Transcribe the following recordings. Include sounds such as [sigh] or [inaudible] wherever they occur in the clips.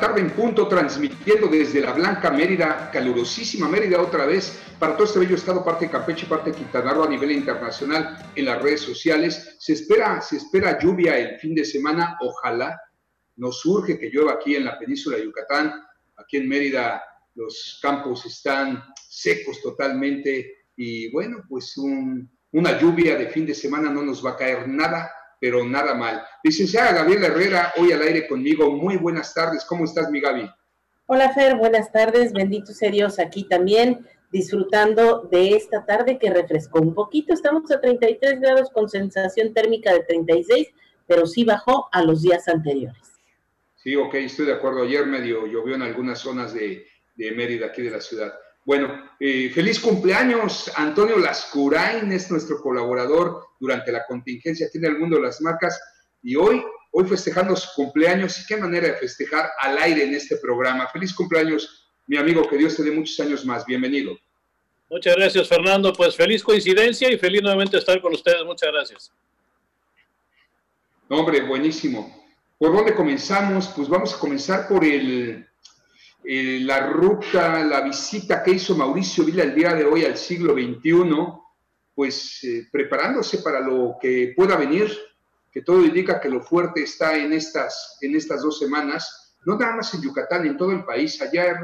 Tarde en punto, transmitiendo desde la Blanca Mérida, calurosísima Mérida otra vez, para todo este bello estado, parte de Campeche, parte de Quintana Roo a nivel internacional en las redes sociales. Se espera, se espera lluvia el fin de semana, ojalá. Nos surge que llueva aquí en la península de Yucatán, aquí en Mérida los campos están secos totalmente y bueno, pues un- una lluvia de fin de semana no nos va a caer nada, pero nada mal. Licenciada Gabriela Herrera, hoy al aire conmigo. Muy buenas tardes. ¿Cómo estás, mi Gaby? Hola Fer, buenas tardes, bendito sea Dios aquí también, disfrutando de esta tarde que refrescó un poquito. Estamos a 33 grados con sensación térmica de 36, pero sí bajó a los días anteriores. Sí, ok, estoy de acuerdo. Ayer medio llovió en algunas zonas de, de Mérida, aquí de la ciudad. Bueno, eh, feliz cumpleaños, Antonio Lascurain es nuestro colaborador durante la contingencia en el mundo de las marcas y hoy, hoy festejando su cumpleaños y qué manera de festejar al aire en este programa. Feliz cumpleaños, mi amigo, que Dios te dé muchos años más. Bienvenido. Muchas gracias, Fernando. Pues feliz coincidencia y feliz nuevamente estar con ustedes. Muchas gracias. No, hombre, buenísimo. ¿Por dónde comenzamos? Pues vamos a comenzar por el, eh, la ruta, la visita que hizo Mauricio Vila el día de hoy al siglo XXI, pues eh, preparándose para lo que pueda venir, que todo indica que lo fuerte está en estas, en estas dos semanas, no nada más en Yucatán, en todo el país. Ayer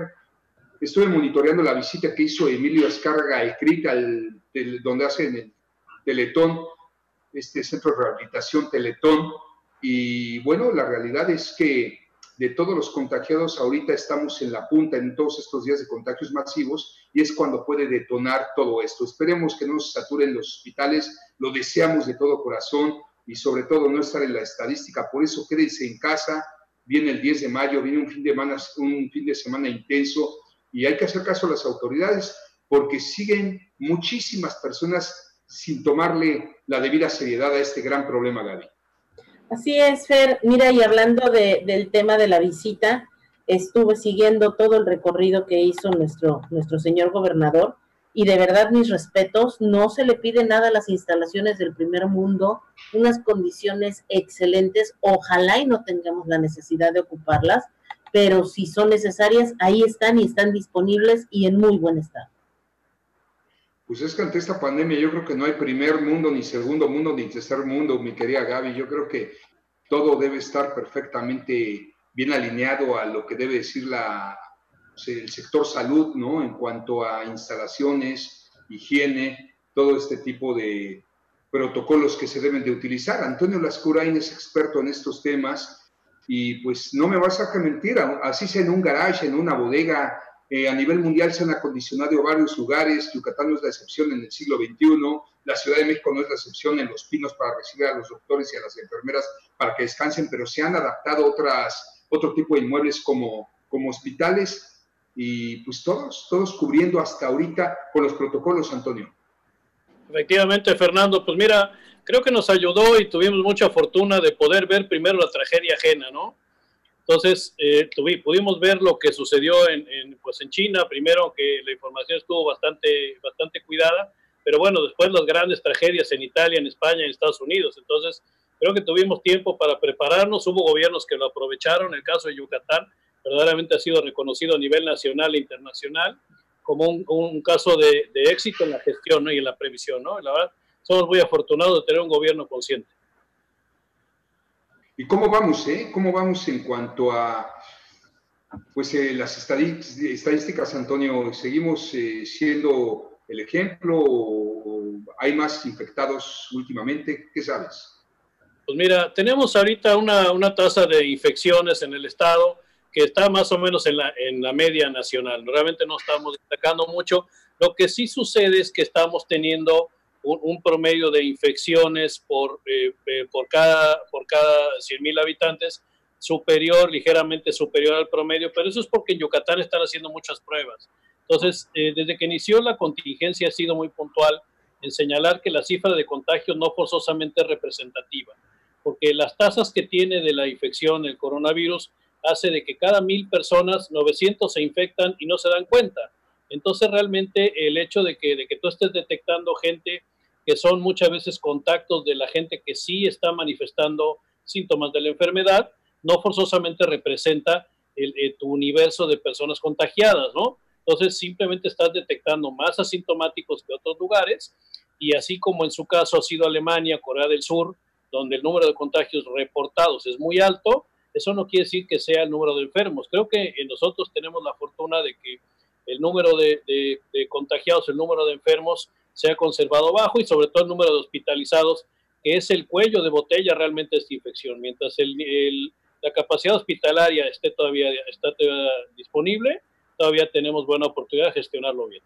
estuve monitoreando la visita que hizo Emilio Escarga al CRIT, al, del- donde hacen el Teletón, este centro de rehabilitación Teletón, y bueno, la realidad es que de todos los contagiados ahorita estamos en la punta en todos estos días de contagios masivos y es cuando puede detonar todo esto. Esperemos que no se saturen los hospitales, lo deseamos de todo corazón y sobre todo no estar en la estadística. Por eso quédense en casa, viene el 10 de mayo, viene un fin de semana, intenso y hay que hacer caso a las autoridades porque siguen muchísimas personas sin tomarle la debida seriedad a este gran problema, Gaby. Así es, Fer. Mira, y hablando de- del tema de la visita, estuve siguiendo todo el recorrido que hizo nuestro, nuestro señor gobernador y de verdad mis respetos, no se le pide nada a las instalaciones del primer mundo, unas condiciones excelentes, ojalá y no tengamos la necesidad de ocuparlas, pero si son necesarias, ahí están y están disponibles y en muy buen estado. Pues es que ante esta pandemia yo creo que no hay primer mundo, ni segundo mundo, ni tercer mundo, mi querida Gaby. Yo creo que todo debe estar perfectamente bien alineado a lo que debe decir la, pues, el sector salud, ¿no? En cuanto a instalaciones, higiene, todo este tipo de protocolos que se deben de utilizar. Antonio Lascurain es experto en estos temas y pues no me vas a mentir, así sea en un garage, en una bodega, a nivel mundial se han acondicionado varios lugares, Yucatán no es la excepción en el siglo XXI, la Ciudad de México no es la excepción en Los Pinos para recibir a los doctores y a las enfermeras para que descansen, pero se han adaptado otras, otro tipo de inmuebles como, como hospitales y pues todos, todos cubriendo hasta ahorita con los protocolos, Antonio. Efectivamente, Fernando, pues mira, creo que nos ayudó y tuvimos mucha fortuna de poder ver primero la tragedia ajena, ¿no? Entonces, eh, tuvi- pudimos ver lo que sucedió en, en, pues en China, primero que la información estuvo bastante, bastante cuidada, pero bueno, después las grandes tragedias en Italia, en España, en Estados Unidos. Entonces, creo que tuvimos tiempo para prepararnos, hubo gobiernos que lo aprovecharon, el caso de Yucatán verdaderamente ha sido reconocido a nivel nacional e internacional como un, un caso de, de éxito en la gestión ¿no? y en la previsión. ¿no? La verdad, somos muy afortunados de tener un gobierno consciente. ¿Y cómo vamos, eh? ¿Cómo vamos en cuanto a pues eh, las estadísticas, Antonio? ¿Seguimos eh, siendo el ejemplo o hay más infectados últimamente? ¿Qué sabes? Pues mira, tenemos ahorita una, una tasa de infecciones en el estado que está más o menos en la, en la media nacional. Realmente no estamos destacando mucho. Lo que sí sucede es que estamos teniendo un, promedio de infecciones por, eh, eh, por cada, por cada 100.000 habitantes superior, ligeramente superior al promedio, pero eso es porque en Yucatán están haciendo muchas pruebas. Entonces, eh, desde que inició la contingencia ha sido muy puntual en señalar que la cifra de contagios no forzosamente es representativa, porque las tasas que tiene de la infección el coronavirus hace de que cada mil personas, 900 se infectan y no se dan cuenta. Entonces, realmente el hecho de que, de que tú estés detectando gente que son muchas veces contactos de la gente que sí está manifestando síntomas de la enfermedad, no forzosamente representa el, eh, tu universo de personas contagiadas, ¿no? Entonces simplemente estás detectando más asintomáticos que otros lugares y así como en su caso ha sido Alemania, Corea del Sur, donde el número de contagios reportados es muy alto, eso no quiere decir que sea el número de enfermos. Creo que nosotros tenemos la fortuna de que el número de, de contagiados, el número de enfermos se ha conservado bajo y sobre todo el número de hospitalizados, que es el cuello de botella realmente de esta infección. Mientras el, la capacidad hospitalaria esté todavía, está disponible, todavía tenemos buena oportunidad de gestionarlo bien.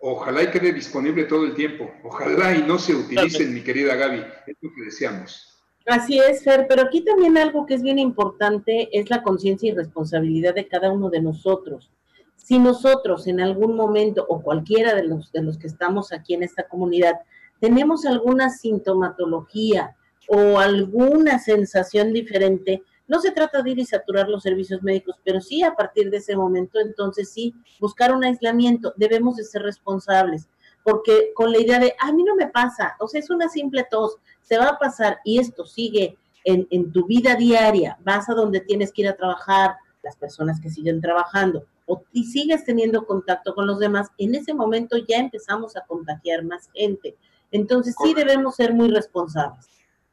Ojalá y quede disponible todo el tiempo. Ojalá y no se utilicen, mi querida Gaby. Es lo que deseamos. Así es, Fer, pero aquí también algo que es bien importante es la conciencia y responsabilidad de cada uno de nosotros. Si nosotros en algún momento o cualquiera de los, de los que estamos aquí en esta comunidad tenemos alguna sintomatología o alguna sensación diferente, no se trata de ir y saturar los servicios médicos, pero sí a partir de ese momento, entonces sí, buscar un aislamiento. Debemos de ser responsables, porque con la idea de, a mí no me pasa, o sea, es una simple tos, se va a pasar y esto sigue en, en tu vida diaria, vas a donde tienes que ir a trabajar, las personas que siguen trabajando, o y sigues teniendo contacto con los demás, en ese momento ya empezamos a contagiar más gente. Entonces sí debemos ser muy responsables.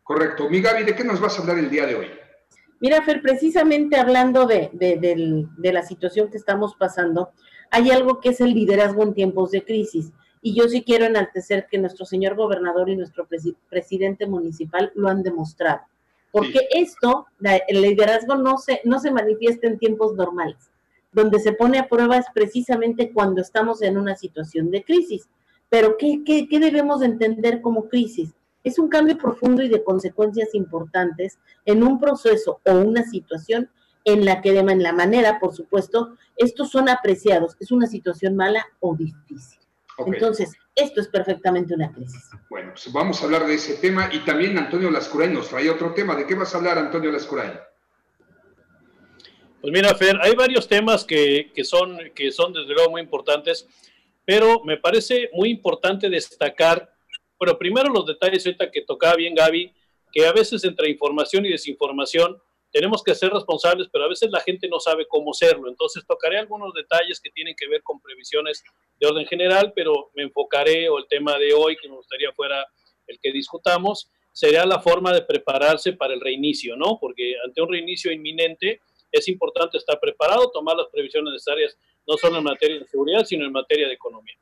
Correcto. Mi Gaby, ¿de qué nos vas a hablar el día de hoy? Mira, Fer, precisamente hablando de, de, la situación que estamos pasando, hay algo que es el liderazgo en tiempos de crisis. Y yo sí quiero enaltecer que nuestro señor gobernador y nuestro presidente municipal lo han demostrado. Porque esto, el liderazgo no se, no se manifiesta en tiempos normales donde se pone a prueba es precisamente cuando estamos en una situación de crisis. Pero ¿qué, qué, qué debemos entender como crisis? Es un cambio profundo y de consecuencias importantes en un proceso o una situación en la que de la manera, por supuesto, estos son apreciados. Es una situación mala o difícil. Entonces, esto es perfectamente una crisis. Bueno, pues vamos a hablar de ese tema y también Antonio Lascuray nos trae otro tema. ¿De qué vas a hablar, Antonio Lascuray? Pues mira, Fer, hay varios temas que, son, que son desde luego muy importantes, pero me parece muy importante destacar, bueno, primero los detalles ahorita que tocaba bien Gaby, que a veces entre información y desinformación tenemos que ser responsables, pero a veces la gente no sabe cómo serlo. Entonces tocaré algunos detalles que tienen que ver con previsiones de orden general, pero me enfocaré, o el tema de hoy, que me gustaría fuera el que discutamos, sería la forma de prepararse para el reinicio, ¿no? Porque ante un reinicio inminente, es importante estar preparado, tomar las previsiones necesarias, no solo en materia de seguridad, sino en materia de economía.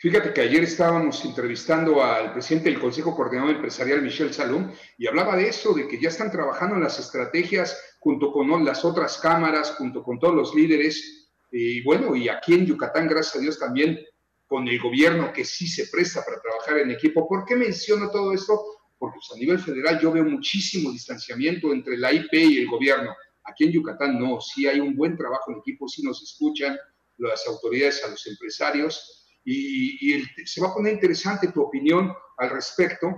Fíjate que ayer estábamos entrevistando al presidente del Consejo Coordinador Empresarial, Michel Salom, y hablaba de eso, de que ya están trabajando en las estrategias junto con las otras cámaras, junto con todos los líderes. Y bueno, y aquí en Yucatán, gracias a Dios, también con el gobierno que sí se presta para trabajar en equipo. ¿Por qué menciono todo esto? Porque pues, a nivel federal yo veo muchísimo distanciamiento entre la IP y el gobierno. Aquí en Yucatán no, sí hay un buen trabajo en equipo, sí nos escuchan las autoridades a los empresarios y, se va a poner interesante tu opinión al respecto.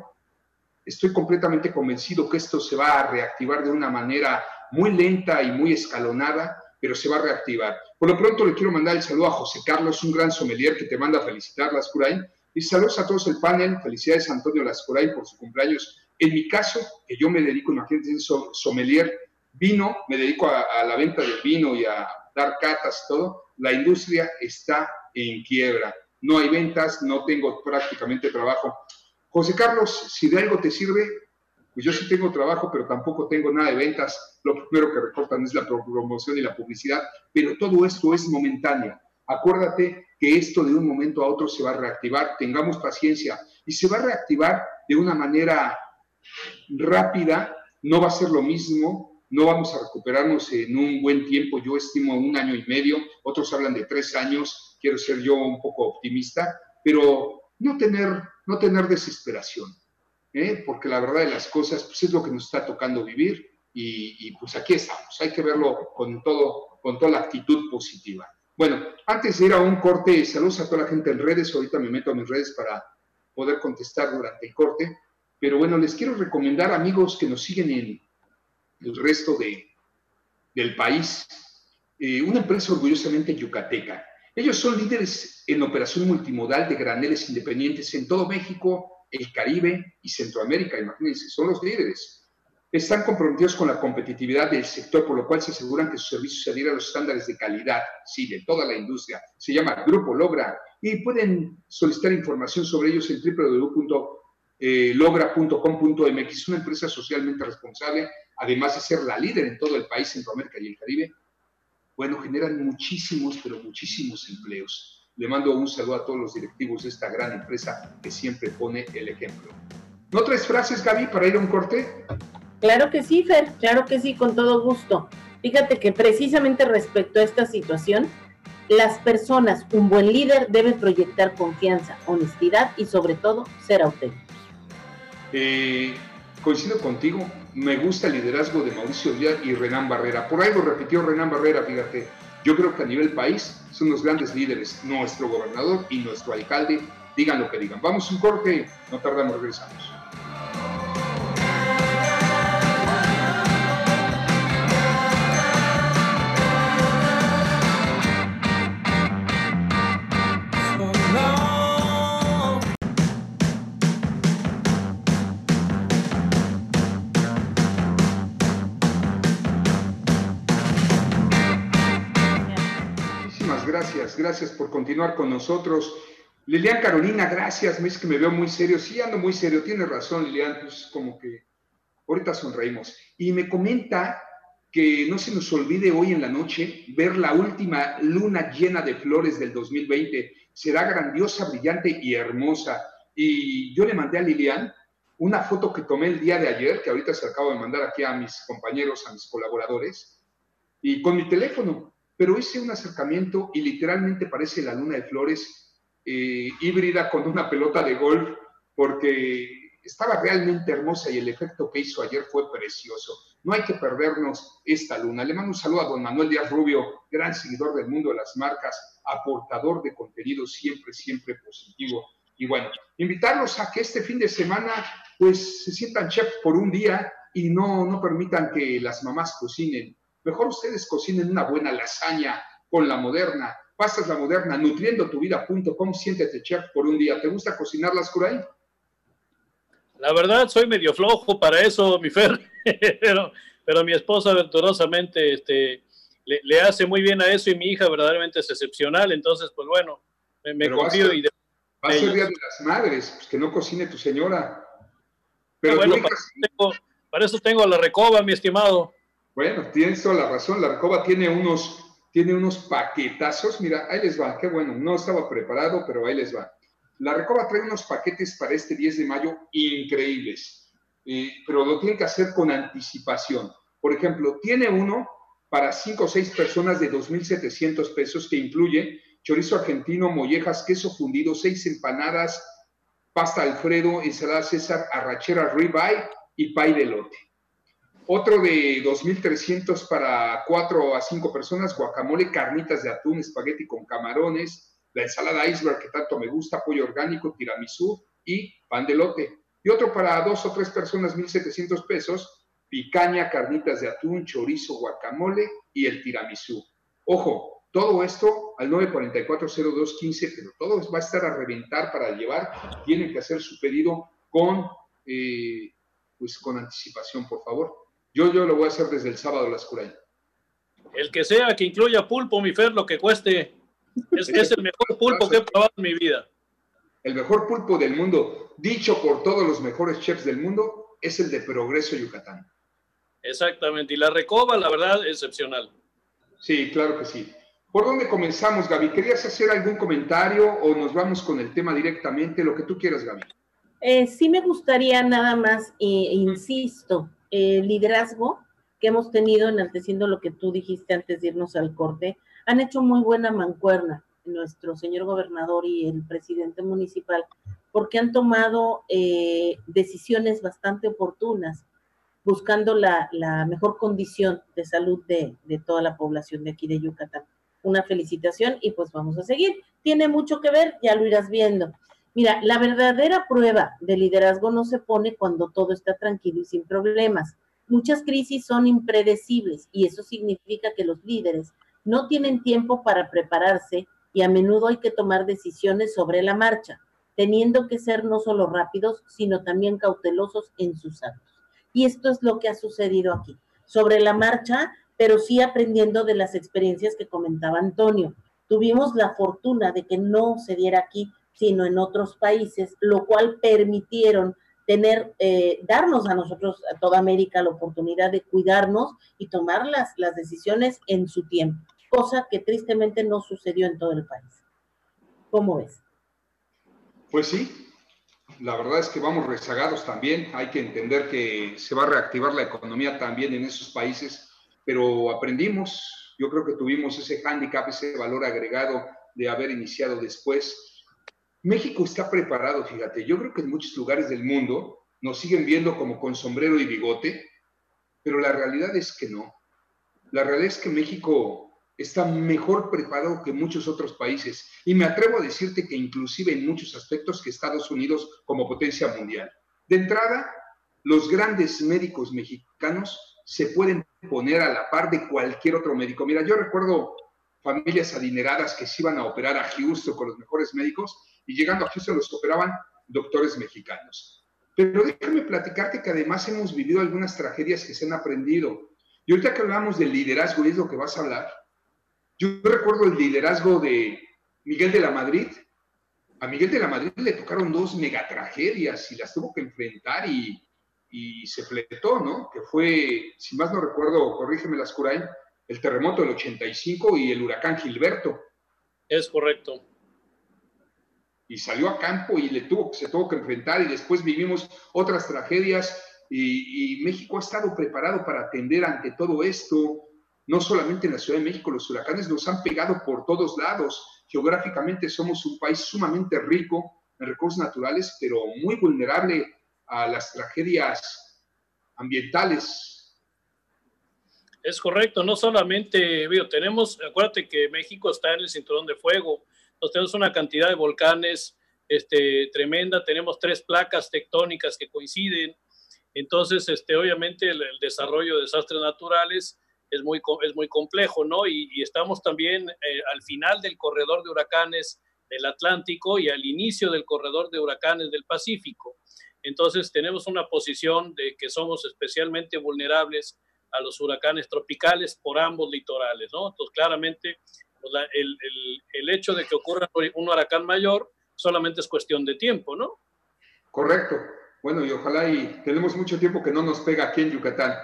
Estoy completamente convencido que esto se va a reactivar de una manera muy lenta y muy escalonada, pero se va a reactivar. Por lo pronto le quiero mandar el saludo a José Carlos, un gran sommelier que te manda a felicitar, Lascurain. Y saludos a todos el panel. Felicidades a Antonio Lascurain por su cumpleaños. En mi caso, que yo me dedico, imagínense, sommelier, Vino, me dedico a, la venta del vino y a dar catas y todo. La industria está en quiebra. No hay ventas, no tengo prácticamente trabajo. José Carlos, si de algo te sirve, pues yo sí tengo trabajo, pero tampoco tengo nada de ventas. Lo primero que recortan es la promoción y la publicidad, pero todo esto es momentáneo. Acuérdate que esto de un momento a otro se va a reactivar, tengamos paciencia y se va a reactivar de una manera rápida, no va a ser lo mismo no vamos a recuperarnos en un buen tiempo, yo estimo un año y medio, otros hablan de tres años, quiero ser yo un poco optimista, pero no tener no tener desesperación, ¿eh? porque la verdad de las cosas pues, es lo que nos está tocando vivir y, y, pues aquí estamos, hay que verlo con, todo, con toda la actitud positiva. Bueno, antes de ir a un corte, saludos a toda la gente en redes, ahorita me meto a mis redes para poder contestar durante el corte, pero bueno, les quiero recomendar amigos que nos siguen en el resto de, del país, eh, una empresa orgullosamente yucateca. Ellos son líderes en operación multimodal de graneles independientes en todo México, el Caribe y Centroamérica, imagínense, son los líderes. Están comprometidos con la competitividad del sector, por lo cual se aseguran que sus servicios se adhieran a los estándares de calidad, sí, de toda la industria. Se llama Grupo Logra y pueden solicitar información sobre ellos en www.logra.com.mx, una empresa socialmente responsable, además de ser la líder en todo el país, Centroamérica y el Caribe. Bueno, generan muchísimos, pero muchísimos empleos. Le mando un saludo a todos los directivos de esta gran empresa que siempre pone el ejemplo. ¿No tres frases, Gaby, para ir a un corte? Claro que sí, Fer, claro que sí, con todo gusto. Fíjate que precisamente respecto a esta situación, las personas, un buen líder debe proyectar confianza, honestidad y sobre todo ser auténtico. Eh, coincido contigo, me gusta el liderazgo de Mauricio Díaz y Renán Barrera. Por lo repitió Renán Barrera, fíjate. Yo creo que a nivel país son los grandes líderes, nuestro gobernador y nuestro alcalde, digan lo que digan. Vamos un corte, no tardamos, regresamos. Gracias, gracias por continuar con nosotros. Lilian Carolina, gracias, me dice que me veo muy serio. Sí, ando muy serio, tiene razón Lilian, pues como que ahorita sonreímos. Y me comenta que no se nos olvide hoy en la noche ver la última luna llena de flores del 2020. Será grandiosa, brillante y hermosa. Y yo le mandé a Lilian una foto que tomé el día de ayer, que ahorita se acabo de mandar aquí a mis compañeros, a mis colaboradores, y con mi teléfono pero hice un acercamiento y literalmente parece la luna de flores eh, híbrida con una pelota de golf, porque estaba realmente hermosa y el efecto que hizo ayer fue precioso. No hay que perdernos esta luna. Le mando un saludo a don Manuel Díaz Rubio, gran seguidor del mundo de las marcas, aportador de contenido siempre, siempre positivo. Y bueno, invitarlos a que este fin de semana pues se sientan chef por un día y no, no permitan que las mamás cocinen Mejor ustedes cocinen una buena lasaña con la moderna. Pasas la moderna, nutriendo tu vida.com, siéntete chef por un día. ¿Te gusta cocinar las ahí? La verdad, soy medio flojo para eso, mi Fer, [laughs] pero, pero mi esposa venturosamente este, le, hace muy bien a eso y mi hija verdaderamente es excepcional, entonces, pues bueno, me, confío y... De, va a ser Día de las Madres, pues que no cocine tu señora. Pero bueno, para, eso tengo, para eso tengo la recoba, mi estimado. Bueno, tienes toda la razón. La recoba tiene unos, tiene unos paquetazos. Mira, ahí les va. Qué bueno. No estaba preparado, pero ahí les va. La recoba trae unos paquetes para este 10 de mayo increíbles. Pero lo tienen que hacer con anticipación. Por ejemplo, tiene uno para 5 o 6 personas de 2.700 pesos que incluye chorizo argentino, mollejas, queso fundido, 6 empanadas, pasta Alfredo, ensalada César, arrachera ribeye y pay de lote. Otro de 2.300 para 4 a 5 personas, guacamole, carnitas de atún, espagueti con camarones, la ensalada iceberg que tanto me gusta, pollo orgánico, tiramisú y pan de lote. Y otro para 2 o 3 personas, 1.700 pesos, picaña, carnitas de atún, chorizo, guacamole y el tiramisú. Ojo, todo esto al 944-0215, pero todo va a estar a reventar para llevar. Tienen que hacer su pedido con, eh, pues con anticipación, por favor. Yo, yo lo voy a hacer desde el sábado a las curay. El que sea que incluya pulpo, mi Fer, lo que cueste. Es, es el mejor pulpo que he probado en mi vida. El mejor pulpo del mundo, dicho por todos los mejores chefs del mundo, es el de Progreso Yucatán. Exactamente. Y la recoba, la verdad, excepcional. Sí, claro que sí. ¿Por dónde comenzamos, Gaby? ¿Querías hacer algún comentario o nos vamos con el tema directamente? Lo que tú quieras, Gaby. Eh, sí me gustaría nada más, eh, insisto, el liderazgo que hemos tenido, enalteciendo lo que tú dijiste antes de irnos al corte, han hecho muy buena mancuerna nuestro señor gobernador y el presidente municipal porque han tomado eh, decisiones bastante oportunas, buscando la, mejor condición de salud de, de toda la población de aquí de Yucatán. Una felicitación y pues vamos a seguir. Tiene mucho que ver, ya lo irás viendo. Mira, la verdadera prueba de liderazgo no se pone cuando todo está tranquilo y sin problemas. Muchas crisis son impredecibles y eso significa que los líderes no tienen tiempo para prepararse y a menudo hay que tomar decisiones sobre la marcha, teniendo que ser no solo rápidos, sino también cautelosos en sus actos. Y esto es lo que ha sucedido aquí. Sobre la marcha, pero sí aprendiendo de las experiencias que comentaba Antonio. Tuvimos la fortuna de que no se diera aquí, sino en otros países, lo cual permitieron tener, eh, darnos a nosotros, a toda América, la oportunidad de cuidarnos y tomar las, las decisiones en su tiempo, cosa que tristemente no sucedió en todo el país. ¿Cómo ves? Pues sí, la verdad es que vamos rezagados también. Hay que entender que se va a reactivar la economía también en esos países, pero aprendimos. Yo creo que tuvimos ese hándicap, ese valor agregado de haber iniciado después México está preparado, fíjate. Yo creo que en muchos lugares del mundo nos siguen viendo como con sombrero y bigote, pero la realidad es que no. La realidad es que México está mejor preparado que muchos otros países y me atrevo a decirte que inclusive en muchos aspectos que Estados Unidos como potencia mundial. De entrada, los grandes médicos mexicanos se pueden poner a la par de cualquier otro médico. Mira, yo recuerdo familias adineradas que se iban a operar a Houston con los mejores médicos y llegando a Houston los operaban doctores mexicanos. Pero déjame platicarte que además hemos vivido algunas tragedias que se han aprendido. Y ahorita que hablamos del liderazgo, y es lo que vas a hablar, yo recuerdo el liderazgo de Miguel de la Madrid. A Miguel de la Madrid le tocaron dos megatragedias y las tuvo que enfrentar y, y se fletó, ¿no? Que fue, si más no recuerdo, corrígeme las Curain, el terremoto del 85 y el huracán Gilberto. Es correcto y salió a campo y le tuvo, se tuvo que enfrentar y después vivimos otras tragedias y, México ha estado preparado para atender ante todo esto. No solamente en la Ciudad de México, los huracanes nos han pegado por todos lados. Geográficamente somos un país sumamente rico en recursos naturales, pero muy vulnerable a las tragedias ambientales. Es correcto, no solamente, tenemos, acuérdate que México está en el cinturón de fuego, tenemos una cantidad de volcanes este, tremenda, tenemos tres placas tectónicas que coinciden, entonces este, obviamente el, desarrollo de desastres naturales es muy, es muy complejo, ¿no? Y, estamos también eh, al final del corredor de huracanes del Atlántico y al inicio del corredor de huracanes del Pacífico. Entonces tenemos una posición de que somos especialmente vulnerables a los huracanes tropicales por ambos litorales, ¿no? Entonces claramente pues, el, hecho de que ocurra un huracán mayor solamente es cuestión de tiempo, ¿no? Correcto. Bueno, y ojalá y tenemos mucho tiempo que no nos pega aquí en Yucatán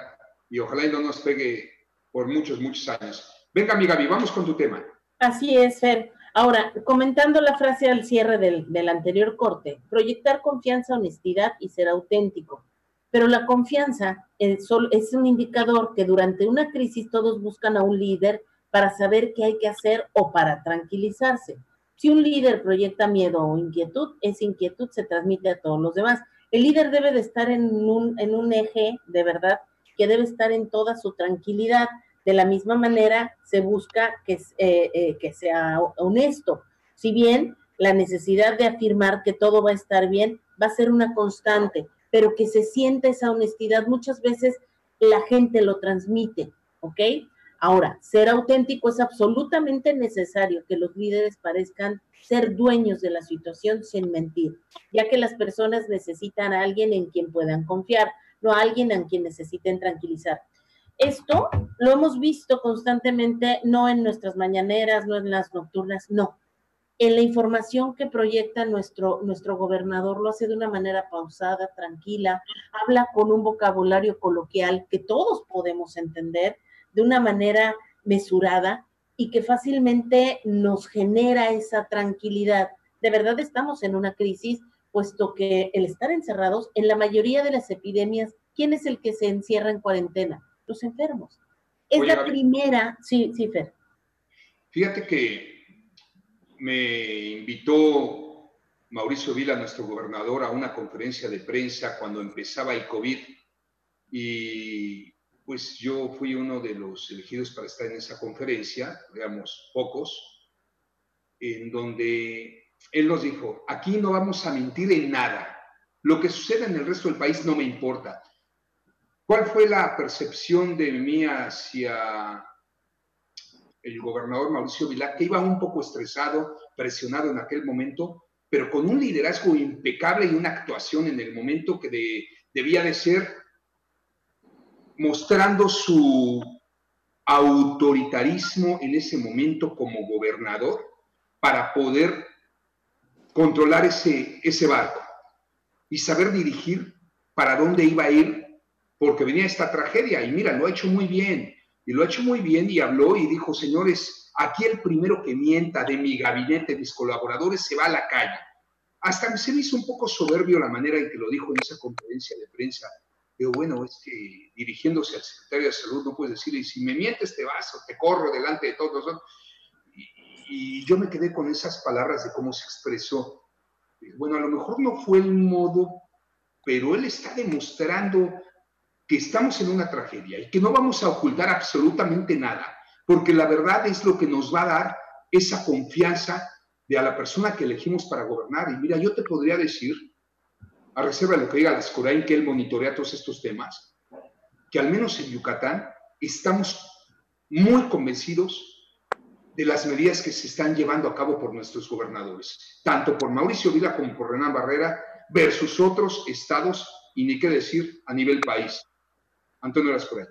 y ojalá y no nos pegue por muchos, muchos años. Venga, mi Gaby, vamos con tu tema. Así es, Fer. Ahora, comentando la frase al cierre del, del anterior corte, proyectar confianza, honestidad y ser auténtico. Pero la confianza es, es un indicador que durante una crisis todos buscan a un líder para saber qué hay que hacer o para tranquilizarse. Si un líder proyecta miedo o inquietud, esa inquietud se transmite a todos los demás. El líder debe de estar en un, en un eje de verdad que debe estar en toda su tranquilidad. De la misma manera, se busca que, eh, eh, que sea honesto. Si bien la necesidad de afirmar que todo va a estar bien va a ser una constante, pero que se siente esa honestidad, muchas veces la gente lo transmite, ¿ok? Ahora, ser auténtico es absolutamente necesario que los líderes parezcan ser dueños de la situación sin mentir, ya que las personas necesitan a alguien en quien puedan confiar, no a alguien en quien necesiten tranquilizar. Esto lo hemos visto constantemente, no en nuestras mañaneras, no en las nocturnas, no. En la información que proyecta nuestro, nuestro gobernador lo hace de una manera pausada, tranquila, habla con un vocabulario coloquial que todos podemos entender de una manera mesurada y que fácilmente nos genera esa tranquilidad. De verdad estamos en una crisis, puesto que el estar encerrados, en la mayoría de las epidemias, ¿quién es el que se encierra en cuarentena? Los enfermos. Es la primera, sí, sí, Fer. Fíjate que me invitó Mauricio Vila, nuestro gobernador, a una conferencia de prensa cuando empezaba el COVID y pues yo fui uno de los elegidos para estar en esa conferencia, digamos, pocos, en donde él nos dijo, aquí no vamos a mentir en nada, lo que suceda en el resto del país no me importa. ¿Cuál fue la percepción de mí hacia el gobernador Mauricio Vilá, que iba un poco estresado, presionado en aquel momento, pero con un liderazgo impecable y una actuación en el momento que debía de ser mostrando su autoritarismo en ese momento como gobernador para poder controlar ese, ese barco y saber dirigir para dónde iba a ir, porque venía esta tragedia. Y mira, lo ha hecho muy bien, y lo ha hecho muy bien y habló y dijo, señores, aquí el primero que mienta de mi gabinete, mis colaboradores, se va a la calle. Hasta se me hizo un poco soberbio la manera en que lo dijo en esa conferencia de prensa, Digo, bueno, es que dirigiéndose al secretario de salud no puedes decirle, si me mientes te vas o te corro delante de todos. Y, y yo me quedé con esas palabras de cómo se expresó. Bueno, a lo mejor no fue el modo, pero él está demostrando que estamos en una tragedia y que no vamos a ocultar absolutamente nada, porque la verdad es lo que nos va a dar esa confianza de a la persona que elegimos para gobernar. Y mira, yo te podría decir a reserva de lo que diga Descorain, que él monitorea todos estos temas, que al menos en Yucatán estamos muy convencidos de las medidas que se están llevando a cabo por nuestros gobernadores, tanto por Mauricio Vila como por Renan Barrera, versus otros estados y ni qué decir a nivel país. Antonio Lascoray.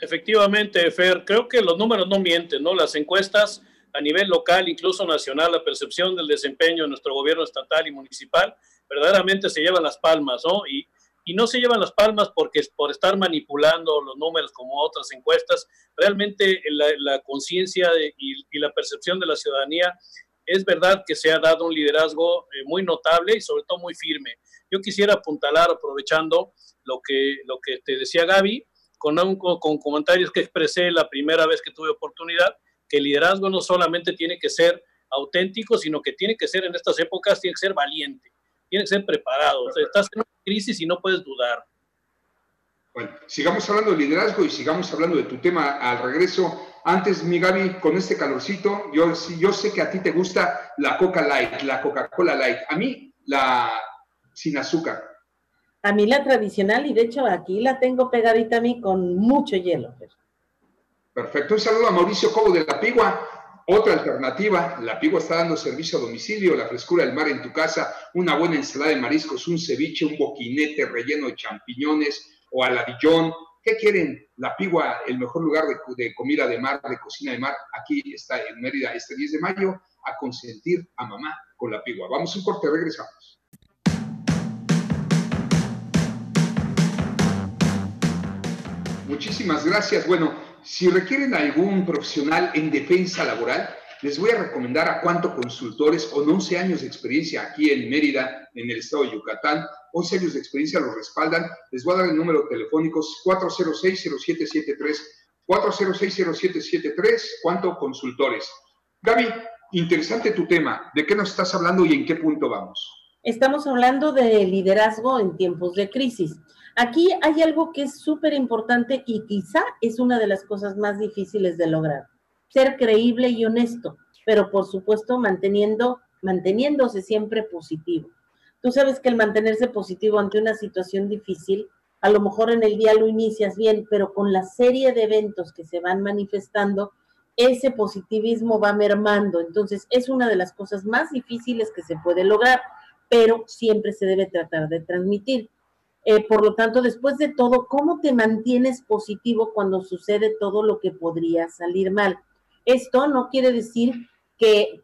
Efectivamente, Fer, creo que los números no mienten, ¿no? Las encuestas a nivel local, incluso nacional, la percepción del desempeño de nuestro gobierno estatal y municipal verdaderamente se llevan las palmas, ¿no? Y, no se llevan las palmas porque por estar manipulando los números como otras encuestas, realmente la, conciencia y, la percepción de la ciudadanía es verdad que se ha dado un liderazgo eh, muy notable y sobre todo muy firme. Yo quisiera apuntalar, aprovechando lo que, lo que te decía Gaby, con, con comentarios que expresé la primera vez que tuve oportunidad, que el liderazgo no solamente tiene que ser auténtico, sino que tiene que ser en estas épocas, tiene que ser valiente tiene que ser preparado. O sea, estás en una crisis y no puedes dudar. Bueno, sigamos hablando de liderazgo y sigamos hablando de tu tema al regreso. Antes, mi Gaby, con este calorcito, yo, yo sé que a ti te gusta la Coca Light, la Coca-Cola Light. A mí, la sin azúcar. A mí la tradicional y de hecho aquí la tengo pegadita a mí con mucho hielo. Perfecto. Un saludo a Mauricio Cobo de la Pigua. Otra alternativa, la Pigua está dando servicio a domicilio, la frescura del mar en tu casa, una buena ensalada de mariscos, un ceviche, un boquinete relleno de champiñones o aladillón. ¿Qué quieren? La Pigua, el mejor lugar de, de, comida de mar, de cocina de mar, aquí está en Mérida este 10 de mayo, a consentir a mamá con la Pigua. Vamos un corte, regresamos. Muchísimas gracias. Bueno, si requieren algún profesional en defensa laboral, les voy a recomendar a Cuanto Consultores con 11 años de experiencia aquí en Mérida, en el estado de Yucatán. 11 años de experiencia los respaldan. Les voy a dar el número telefónico 406-0773. 406-0773, Cuanto Consultores. Gaby, interesante tu tema. ¿De qué nos estás hablando y en qué punto vamos? Estamos hablando de liderazgo en tiempos de crisis. Aquí hay algo que es súper importante y quizá es una de las cosas más difíciles de lograr. Ser creíble y honesto, pero por supuesto manteniendo, manteniéndose siempre positivo. Tú sabes que el mantenerse positivo ante una situación difícil, a lo mejor en el día lo inicias bien, pero con la serie de eventos que se van manifestando, ese positivismo va mermando. Entonces es una de las cosas más difíciles que se puede lograr, pero siempre se debe tratar de transmitir. Eh, por lo tanto, después de todo, ¿cómo te mantienes positivo cuando sucede todo lo que podría salir mal? Esto no quiere decir que,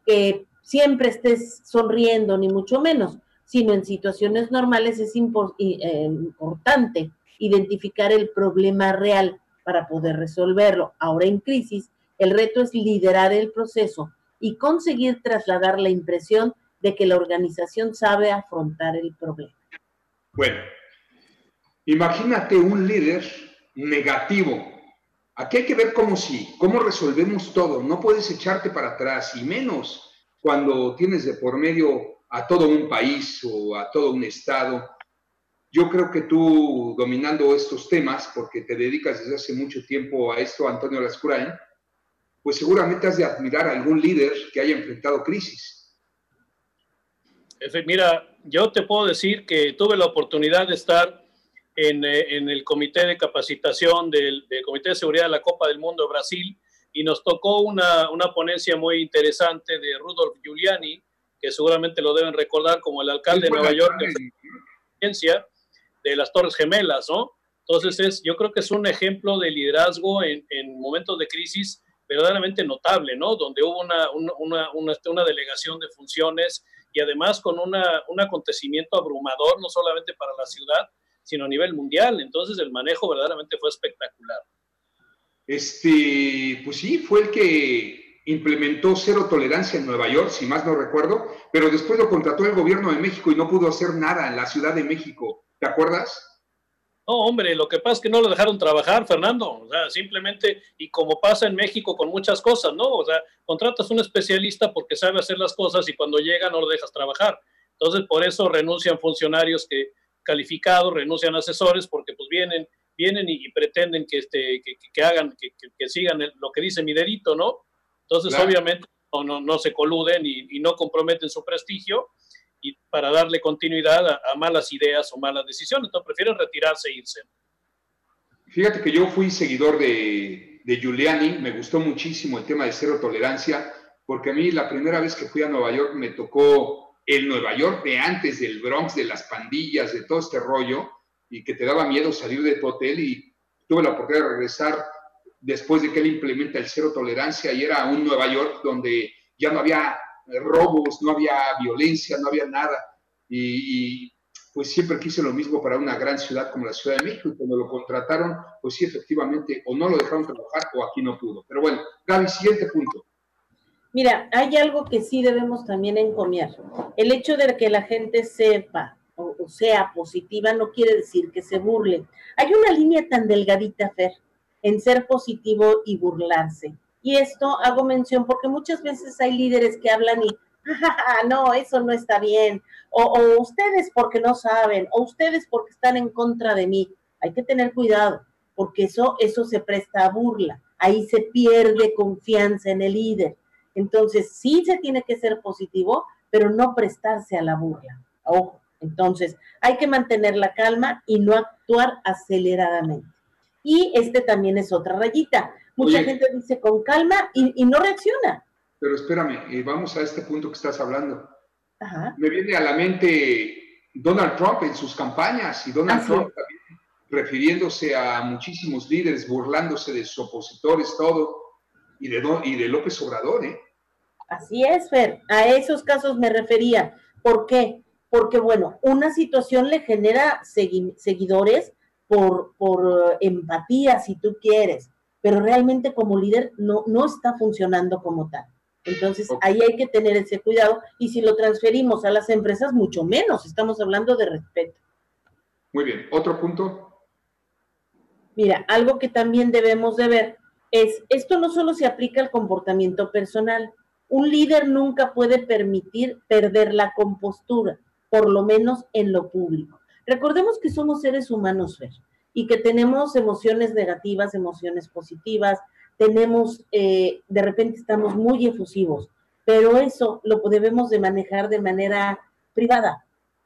siempre estés sonriendo, ni mucho menos, sino en situaciones normales es eh, importante identificar el problema real para poder resolverlo. Ahora en crisis, el reto es liderar el proceso y conseguir trasladar la impresión de que la organización sabe afrontar el problema. Bueno, Imagínate un líder negativo. Aquí hay que ver cómo sí, cómo resolvemos todo. No puedes echarte para atrás y menos cuando tienes de por medio a todo un país o a todo un estado. Yo creo que tú, dominando estos temas, porque te dedicas desde hace mucho tiempo a esto, Antonio Lascurain, pues seguramente has de admirar a algún líder que haya enfrentado crisis. Mira, yo te puedo decir que tuve la oportunidad de estar en, eh, en el comité de capacitación del, del, Comité de Seguridad de la Copa del Mundo de Brasil y nos tocó una, una ponencia muy interesante de Rudolf Giuliani, que seguramente lo deben recordar como el alcalde de Nueva York de de las Torres Gemelas, ¿no? Entonces, es, yo creo que es un ejemplo de liderazgo en, en momentos de crisis verdaderamente notable, ¿no? Donde hubo una, una, una, una delegación de funciones y además con una, un acontecimiento abrumador, no solamente para la ciudad, sino a nivel mundial. Entonces el manejo verdaderamente fue espectacular. Este, pues sí, fue el que implementó cero tolerancia en Nueva York, si más no recuerdo, pero después lo contrató el gobierno de México y no pudo hacer nada en la Ciudad de México. ¿Te acuerdas? No, hombre, lo que pasa es que no lo dejaron trabajar, Fernando. O sea, simplemente, y como pasa en México con muchas cosas, ¿no? O sea, contratas un especialista porque sabe hacer las cosas y cuando llega no lo dejas trabajar. Entonces, por eso renuncian funcionarios que calificados, renuncian asesores porque pues vienen, vienen y, pretenden que, este, que, que hagan, que, que, sigan lo que dice mi dedito, ¿no? Entonces, claro. obviamente, no, no, no, se coluden y, y, no comprometen su prestigio y para darle continuidad a, a, malas ideas o malas decisiones. Entonces, prefieren retirarse e irse. Fíjate que yo fui seguidor de, de Giuliani, me gustó muchísimo el tema de cero tolerancia, porque a mí la primera vez que fui a Nueva York me tocó el Nueva York de antes, del Bronx, de las pandillas, de todo este rollo, y que te daba miedo salir de tu hotel y tuve la oportunidad de regresar después de que él implementa el cero tolerancia y era un Nueva York donde ya no había robos, no había violencia, no había nada. Y, pues siempre quise lo mismo para una gran ciudad como la Ciudad de México y cuando lo contrataron, pues sí, efectivamente, o no lo dejaron trabajar o aquí no pudo. Pero bueno, Gaby, siguiente punto. Mira, hay algo que sí debemos también encomiar. El hecho de que la gente sepa o, sea positiva no quiere decir que se burle. Hay una línea tan delgadita, Fer, en ser positivo y burlarse. Y esto hago mención porque muchas veces hay líderes que hablan y, ah, no, eso no está bien. O, o ustedes porque no saben, o ustedes porque están en contra de mí. Hay que tener cuidado, porque eso, eso se presta a burla. Ahí se pierde confianza en el líder entonces, sí se tiene que ser positivo, pero no prestarse a la burla. Ojo, entonces hay que mantener la calma y no actuar aceleradamente. Y este también es otra rayita. Mucha Oye, gente dice con calma y, y, no reacciona. Pero espérame, y vamos a este punto que estás hablando. Ajá. Me viene a la mente Donald Trump en sus campañas y Donald Así Trump también refiriéndose a muchísimos líderes, burlándose de sus opositores, todo, y de, y de López Obrador, ¿eh? Así es, Fer. A esos casos me refería. ¿Por qué? Porque, bueno, una situación le genera segui seguidores por, por uh, empatía, si tú quieres, pero realmente como líder no, no está funcionando como tal. Entonces, okay. ahí hay que tener ese cuidado y si lo transferimos a las empresas, mucho menos. Estamos hablando de respeto. Muy bien. ¿Otro punto? Mira, algo que también debemos de ver es, esto no solo se aplica al comportamiento personal, un líder nunca puede permitir perder la compostura, por lo menos en lo público. Recordemos que somos seres humanos, Fer, y que tenemos emociones negativas, emociones positivas, tenemos, eh, de repente estamos muy efusivos, pero eso lo debemos de manejar de manera privada.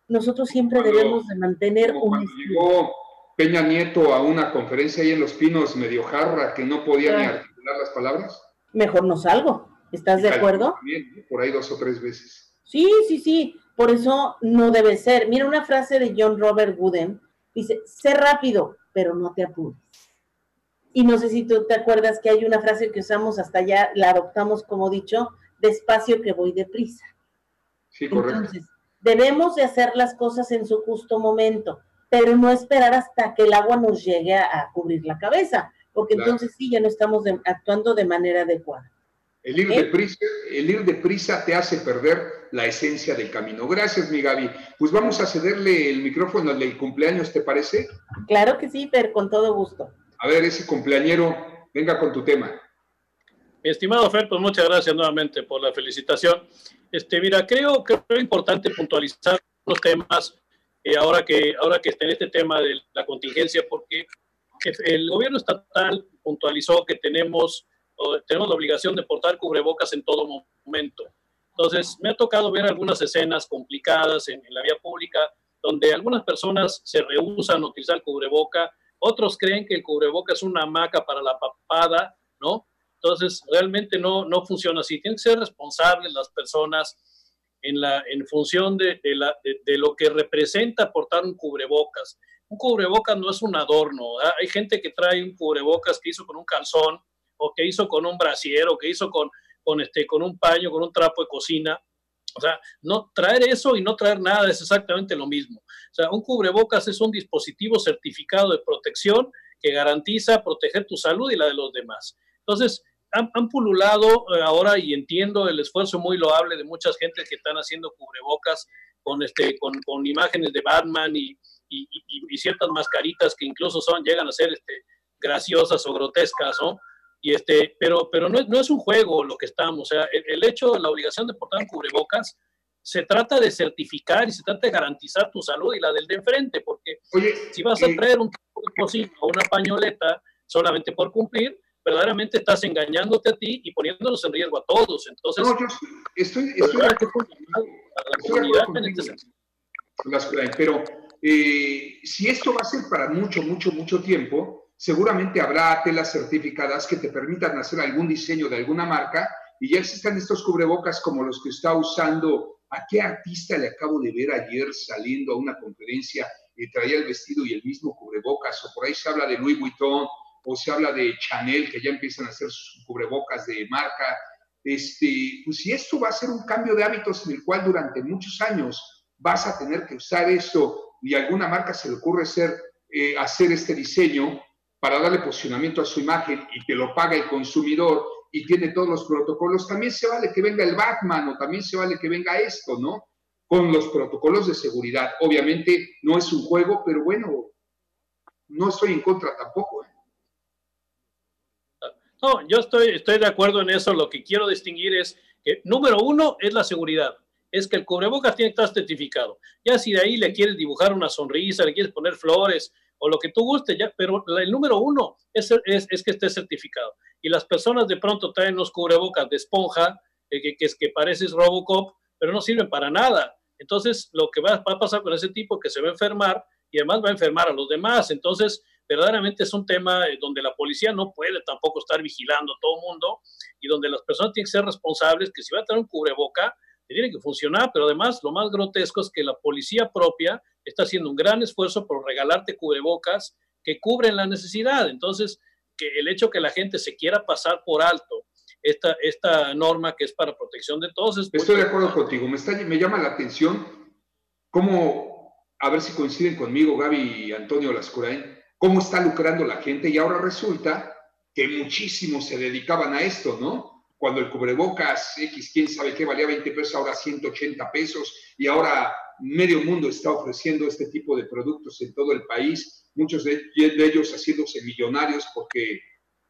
Nosotros siempre debemos de mantener un... Cuando llegó Peña Nieto a una conferencia ahí en Los Pinos medio jarra, que no podía claro. ni articular las palabras. Mejor no salgo. ¿Estás de acuerdo? También, por ahí dos o tres veces. Sí, sí, sí. Por eso no debe ser. Mira una frase de John Robert Wooden. Dice, sé rápido, pero no te apures. Y no sé si tú te acuerdas que hay una frase que usamos hasta ya, la adoptamos como dicho, despacio que voy deprisa. Sí, correcto. Entonces, debemos de hacer las cosas en su justo momento, pero no esperar hasta que el agua nos llegue a, a cubrir la cabeza, porque claro. entonces sí, ya no estamos de, actuando de manera adecuada. El ir, ¿Eh? deprisa, el ir deprisa te hace perder la esencia del camino. Gracias, mi Gaby. Pues vamos a cederle el micrófono del cumpleaños, ¿te parece? Claro que sí, pero con todo gusto. A ver, ese cumpleañero, venga con tu tema. Mi estimado Fer, pues muchas gracias nuevamente por la felicitación. Este, mira, creo que es importante puntualizar los temas eh, ahora que ahora que está en este tema de la contingencia, porque el gobierno estatal puntualizó que tenemos tenemos la obligación de portar cubrebocas en todo momento. Entonces, me ha tocado ver algunas escenas complicadas en, la vía pública donde algunas personas se rehusan a utilizar cubreboca, otros creen que el cubreboca es una hamaca para la papada, ¿no? Entonces, realmente no, no funciona así. Tienen que ser responsables las personas en, la, en función de, de, la, de, lo que representa portar un cubrebocas. Un cubrebocas no es un adorno. Hay gente que trae un cubrebocas que hizo con un calzón o que hizo con un brasier o que hizo con, con, este, con un paño, con un trapo de cocina. O sea, no traer eso y no traer nada es exactamente lo mismo. O sea, un cubrebocas es un dispositivo certificado de protección que garantiza proteger tu salud y la de los demás. Entonces, han, pululado eh, ahora y entiendo el esfuerzo muy loable de muchas gentes que están haciendo cubrebocas con, este, con, con imágenes de Batman y, y, y, ciertas mascaritas que incluso son, llegan a ser este, graciosas o grotescas, ¿no? Y este, pero pero no, no es un juego lo que estamos, o sea, el, hecho, la obligación de portar un cubrebocas, se trata de certificar y se trata de garantizar tu salud y la del de enfrente, porque si vas a eh, traer un cosito o una pañoleta solamente por cumplir, verdaderamente estás engañándote a ti y poniéndonos en riesgo a todos. Entonces, no, yo estoy, estoy, pero eh, si esto va a ser para mucho, mucho, mucho tiempo, seguramente habrá telas certificadas que te permitan hacer algún diseño de alguna marca y ya existen estos cubrebocas como los que está usando. ¿A qué artista le acabo de ver ayer saliendo a una conferencia y traía el vestido y el mismo cubrebocas? O por ahí se habla de Louis Vuitton o se habla de Chanel que ya empiezan a hacer sus cubrebocas de marca. Este, pues si esto va a ser un cambio de hábitos en el cual durante muchos años vas a tener que usar esto y alguna marca se le ocurre ser, eh, hacer este diseño, para darle posicionamiento a su imagen y que lo paga el consumidor y tiene todos los protocolos, también se vale que venga el Batman o también se vale que venga esto, ¿no? Con los protocolos de seguridad. Obviamente no es un juego, pero bueno, no estoy en contra tampoco. ¿eh? No, yo estoy, estoy de acuerdo en eso. Lo que quiero distinguir es que, número uno, es la seguridad. Es que el cubrebocas tiene que estar certificado. Ya si de ahí le quieres dibujar una sonrisa, le quieres poner flores, o lo que tú guste, ya, pero el número uno es, es, es, que esté certificado. Y las personas de pronto traen los cubrebocas de esponja, eh, que, que, es que pareces Robocop, pero no sirven para nada. Entonces, lo que va, va, a pasar con ese tipo que se va a enfermar y además va a enfermar a los demás. Entonces, verdaderamente es un tema eh, donde la policía no puede tampoco estar vigilando a todo el mundo y donde las personas tienen que ser responsables, que si va a tener un cubreboca, tiene que funcionar, pero además lo más grotesco es que la policía propia está haciendo un gran esfuerzo por regalarte cubrebocas que cubren la necesidad. Entonces, que el hecho que la gente se quiera pasar por alto esta, esta norma que es para protección de todos. Es Estoy de acuerdo contigo. Me, está, me llama la atención cómo, a ver si coinciden conmigo Gaby y Antonio Lascurain, cómo está lucrando la gente y ahora resulta que muchísimos se dedicaban a esto, ¿no? cuando el cubrebocas X, quién sabe qué, valía 20 pesos, ahora 180 pesos, y ahora medio mundo está ofreciendo este tipo de productos en todo el país, muchos de, ellos haciéndose millonarios porque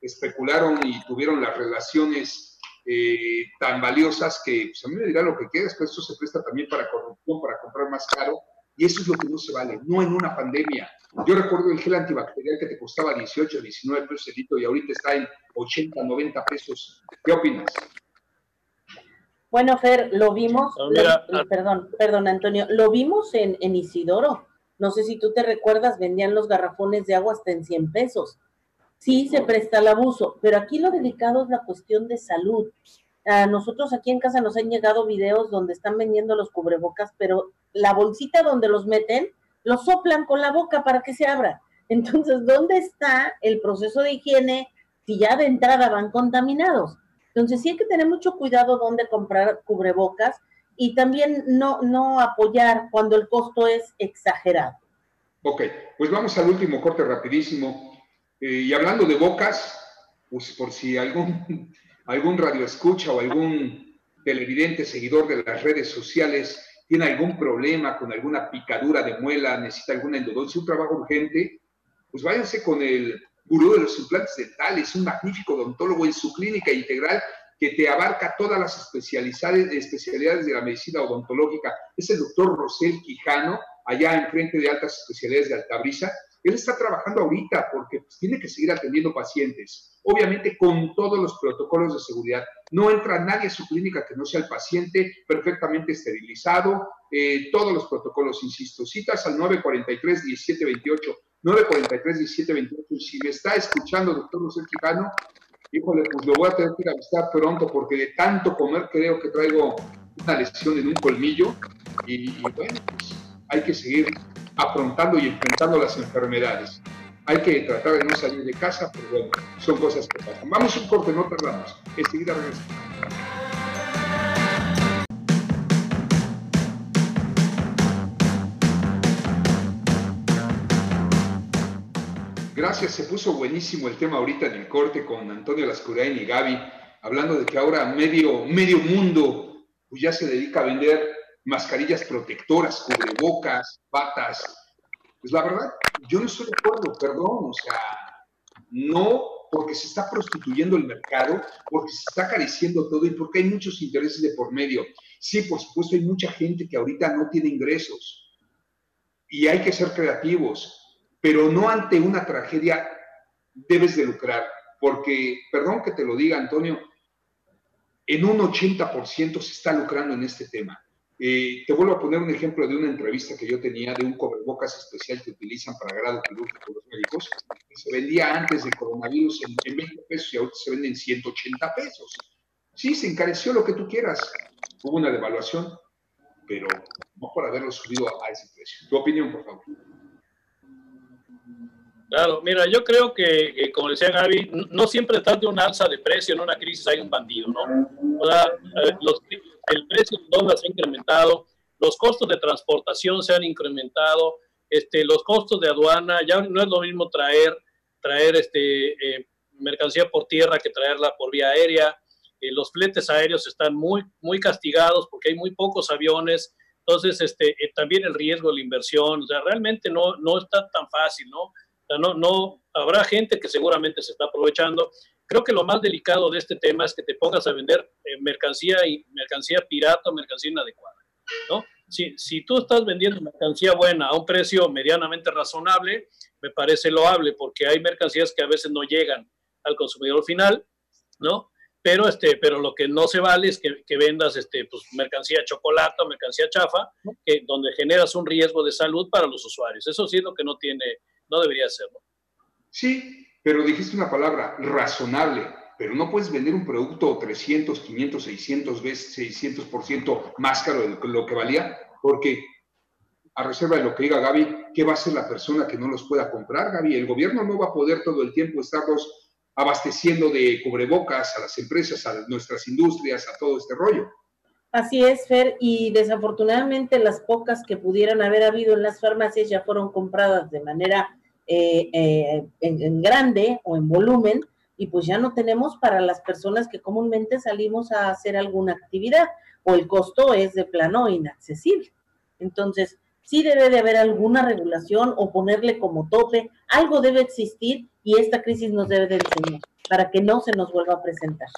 especularon y tuvieron las relaciones eh, tan valiosas que pues, a mí me dirá lo que quieras, pero esto se presta también para corrupción, para comprar más caro, y eso es lo que no se vale, no en una pandemia. Yo recuerdo el gel antibacterial que te costaba 18, 19 pesos y ahorita está en 80, 90 pesos. ¿Qué opinas? Bueno, Fer, lo vimos, perdón, perdón, Antonio, lo vimos en, en Isidoro. No sé si tú te recuerdas, vendían los garrafones de agua hasta en 100 pesos. Sí, se presta el abuso, pero aquí lo delicado es la cuestión de salud. A nosotros aquí en casa nos han llegado videos donde están vendiendo los cubrebocas, pero la bolsita donde los meten, los soplan con la boca para que se abra. Entonces, ¿dónde está el proceso de higiene si ya de entrada van contaminados? Entonces, sí hay que tener mucho cuidado dónde comprar cubrebocas y también no, no apoyar cuando el costo es exagerado. Ok, pues vamos al último corte rapidísimo. Eh, y hablando de bocas, pues por si algún, [laughs] algún radio escucha o algún televidente seguidor de las redes sociales tiene algún problema con alguna picadura de muela, necesita alguna endodoncia, un trabajo urgente, pues váyanse con el gurú de los implantes dentales, un magnífico odontólogo en su clínica integral que te abarca todas las especialidades, especialidades de la medicina odontológica. Es el doctor Rosel Quijano, allá enfrente de altas especialidades de Altabrisa. Él está trabajando ahorita porque pues, tiene que seguir atendiendo pacientes, obviamente con todos los protocolos de seguridad. No entra nadie a su clínica que no sea el paciente perfectamente esterilizado, eh, todos los protocolos, insisto, citas al 943-1728, 943-1728. Si me está escuchando, doctor Rosel Quijano, híjole, pues lo voy a tener que ir a visitar pronto porque de tanto comer creo que traigo una lesión en un colmillo y, y bueno, pues hay que seguir afrontando y enfrentando las enfermedades. Hay que tratar de no salir de casa, pero bueno, son cosas que pasan. Vamos un corte, no tardamos. Enseguida regresamos. Gracias, se puso buenísimo el tema ahorita en el corte con Antonio Lascurain y Gaby, hablando de que ahora medio, medio mundo pues ya se dedica a vender mascarillas protectoras, cubrebocas, batas. Pues la verdad, yo no estoy de acuerdo, perdón, o sea, no porque se está prostituyendo el mercado, porque se está careciendo todo y porque hay muchos intereses de por medio. Sí, por supuesto, hay mucha gente que ahorita no tiene ingresos y hay que ser creativos, pero no ante una tragedia debes de lucrar, porque, perdón que te lo diga, Antonio, en un 80% se está lucrando en este tema. Eh, te vuelvo a poner un ejemplo de una entrevista que yo tenía de un cobrebocas especial que utilizan para grado quirúrgico los médicos, que se vendía antes del coronavirus en, en 20 pesos y ahora se vende en 180 pesos. Sí, se encareció lo que tú quieras. Hubo una devaluación, pero no por haberlo subido a ese precio. Tu opinión, por favor. Claro, mira, yo creo que, eh, como decía Gaby, no siempre detrás de un alza de precio en una crisis hay un bandido, ¿no? O sea, eh, los, el precio del dólar se ha incrementado, los costos de transportación se han incrementado, este, los costos de aduana, ya no es lo mismo traer, traer este, eh, mercancía por tierra que traerla por vía aérea, eh, los fletes aéreos están muy, muy castigados porque hay muy pocos aviones, entonces este, eh, también el riesgo de la inversión, o sea, realmente no, no está tan fácil, ¿no? Sea, no, no, habrá gente que seguramente se está aprovechando, Creo que lo más delicado de este tema es que te pongas a vender eh, mercancía y mercancía pirata o mercancía inadecuada, ¿no? Si, si tú estás vendiendo mercancía buena a un precio medianamente razonable, me parece loable porque hay mercancías que a veces no llegan al consumidor final, ¿no? Pero, este, pero lo que no se vale es que, que vendas este, pues, mercancía chocolate o mercancía chafa, que, donde generas un riesgo de salud para los usuarios. Eso sí es lo que no tiene, no debería serlo. Sí, pero dijiste una palabra, razonable, pero no puedes vender un producto 300, 500, 600 veces, 600% más caro de lo que valía, porque a reserva de lo que diga Gaby, ¿qué va a hacer la persona que no los pueda comprar, Gaby? El gobierno no va a poder todo el tiempo estarlos abasteciendo de cubrebocas a las empresas, a nuestras industrias, a todo este rollo. Así es, Fer, y desafortunadamente las pocas que pudieran haber habido en las farmacias ya fueron compradas de manera eh, eh, en, en, grande o en volumen y pues ya no tenemos para las personas que comúnmente salimos a hacer alguna actividad o el costo es de plano inaccesible. Entonces, sí debe de haber alguna regulación o ponerle como tope, algo debe existir y esta crisis nos debe de enseñar para que no se nos vuelva a presentar.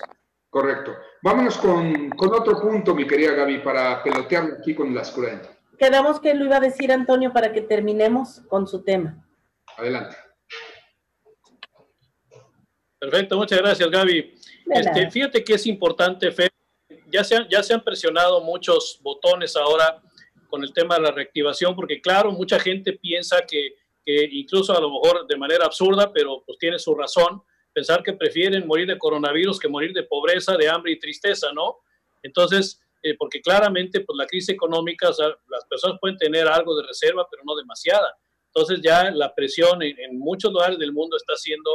Correcto. Vámonos con, con otro punto, mi querida Gaby, para pelotear aquí con las curantes. Quedamos que lo iba a decir Antonio para que terminemos con su tema. Adelante. Perfecto, muchas gracias Gaby. Este, fíjate que es importante, Fe, ya se, han, ya se han presionado muchos botones ahora con el tema de la reactivación, porque claro, mucha gente piensa que, que incluso a lo mejor de manera absurda, pero pues tiene su razón, pensar que prefieren morir de coronavirus que morir de pobreza, de hambre y tristeza, ¿no? Entonces, eh, porque claramente pues la crisis económica, o sea, las personas pueden tener algo de reserva, pero no demasiada. Entonces ya la presión en, en, muchos lugares del mundo está siendo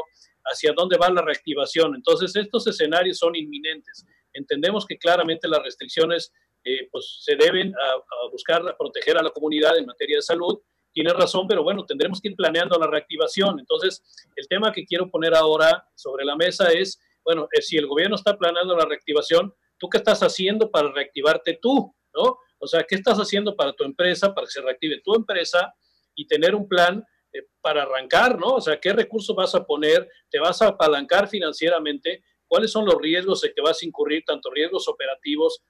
hacia dónde va la reactivación. Entonces estos escenarios son inminentes. Entendemos que claramente las restricciones eh, pues, se deben a, a, buscar proteger a la comunidad en materia de salud. Tiene razón, pero bueno, tendremos que ir planeando la reactivación. Entonces, el tema que quiero poner ahora sobre la mesa es, bueno, eh, si el gobierno está planeando la reactivación, ¿tú qué estás haciendo para reactivarte tú? ¿no? O sea, ¿qué estás haciendo para tu empresa, para que se reactive tu empresa? Y tener un plan eh, para arrancar, ¿no? O sea, ¿qué recursos vas a poner? ¿Te vas a apalancar financieramente? ¿Cuáles son los riesgos en que vas a incurrir, tanto riesgos operativos?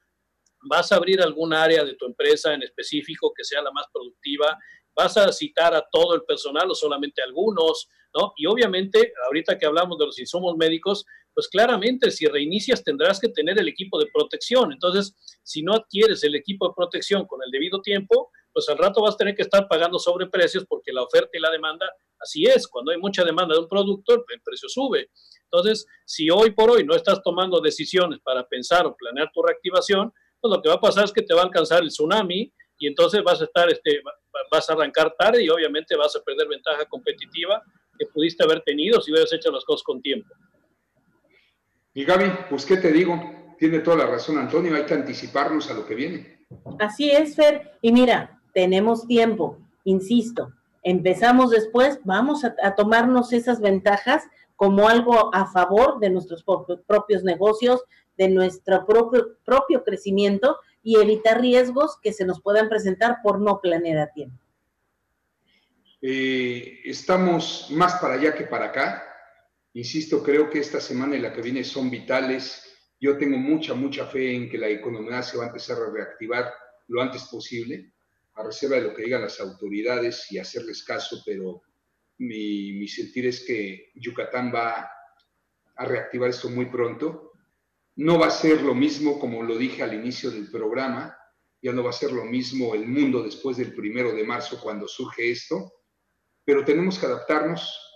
¿Vas a abrir algún área de tu empresa en específico que sea la más productiva? ¿Vas a citar a todo el personal o solamente a algunos? ¿no? Y obviamente, ahorita que hablamos de los insumos médicos, pues claramente si reinicias tendrás que tener el equipo de protección. Entonces, si no adquieres el equipo de protección con el debido tiempo, pues al rato vas a tener que estar pagando sobreprecios porque la oferta y la demanda, así es, cuando hay mucha demanda de un producto, el precio sube. Entonces, si hoy por hoy no estás tomando decisiones para pensar o planear tu reactivación, pues lo que va a pasar es que te va a alcanzar el tsunami y entonces vas a estar, este, vas a arrancar tarde y obviamente vas a perder ventaja competitiva que pudiste haber tenido si hubieras hecho las cosas con tiempo. Y Gaby, pues qué te digo, tiene toda la razón Antonio, hay que anticiparnos a lo que viene. Así es, Fer. Y mira, tenemos tiempo, insisto, empezamos después, vamos a, tomarnos esas ventajas como algo a favor de nuestros propios negocios, de nuestro propio, crecimiento y evitar riesgos que se nos puedan presentar por no planear a tiempo. Eh, estamos más para allá que para acá. Insisto, creo que esta semana y la que viene son vitales. Yo tengo mucha, mucha fe en que la economía se va a empezar a reactivar lo antes posible, a reserva de lo que digan las autoridades y hacerles caso, pero mi, mi sentir es que Yucatán va a reactivar esto muy pronto. No va a ser lo mismo, como lo dije al inicio del programa, ya no va a ser lo mismo el mundo después del primero de marzo cuando surge esto, pero tenemos que adaptarnos,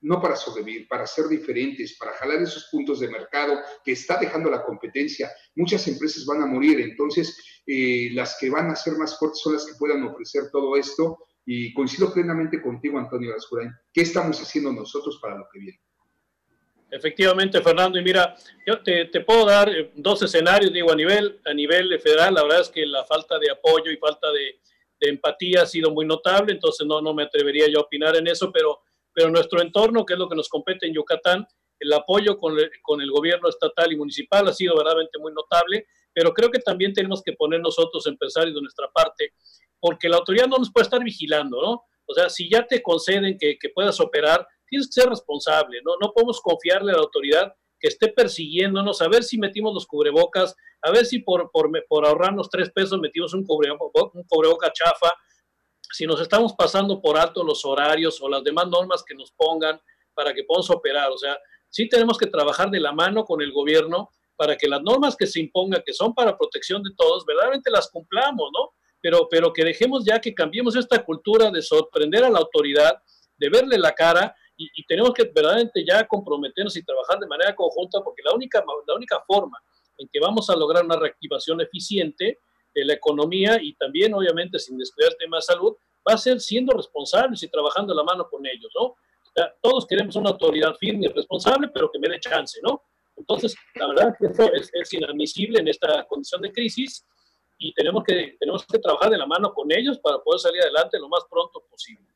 no para sobrevivir, para ser diferentes, para jalar esos puntos de mercado que está dejando la competencia. Muchas empresas van a morir, entonces eh, las que van a ser más fuertes son las que puedan ofrecer todo esto. Y coincido plenamente contigo, Antonio Lascurain. ¿Qué estamos haciendo nosotros para lo que viene? Efectivamente, Fernando, y mira, yo te, puedo dar eh, dos escenarios, digo, a nivel, a nivel federal, la verdad es que la falta de apoyo y falta de, de empatía ha sido muy notable, entonces no, no me atrevería yo a opinar en eso, pero pero nuestro entorno, que es lo que nos compete en Yucatán, el apoyo con el, gobierno estatal y municipal ha sido verdaderamente muy notable, pero creo que también tenemos que poner nosotros empresarios de nuestra parte, porque la autoridad no nos puede estar vigilando, ¿no? O sea, si ya te conceden que, que puedas operar, tienes que ser responsable, ¿no? No podemos confiarle a la autoridad que esté persiguiéndonos, a ver si metimos los cubrebocas, a ver si por, por, por ahorrarnos tres pesos metimos un, un cubreboca chafa, si nos estamos pasando por alto los horarios o las demás normas que nos pongan para que podamos operar. O sea, sí tenemos que trabajar de la mano con el gobierno para que las normas que se impongan, que son para protección de todos, verdaderamente las cumplamos, ¿no? Pero, pero que dejemos ya que cambiemos esta cultura de sorprender a la autoridad, de verle la cara y, y, tenemos que verdaderamente ya comprometernos y trabajar de manera conjunta porque la única, la única forma en que vamos a lograr una reactivación eficiente de la economía y también, obviamente, sin descuidar el tema de salud, va a ser siendo responsables y trabajando la mano con ellos, ¿no? todos queremos una autoridad firme y responsable, pero que me dé chance, ¿no? Entonces, la verdad que esto es, inadmisible en esta condición de crisis y tenemos que, tenemos que trabajar de la mano con ellos para poder salir adelante lo más pronto posible.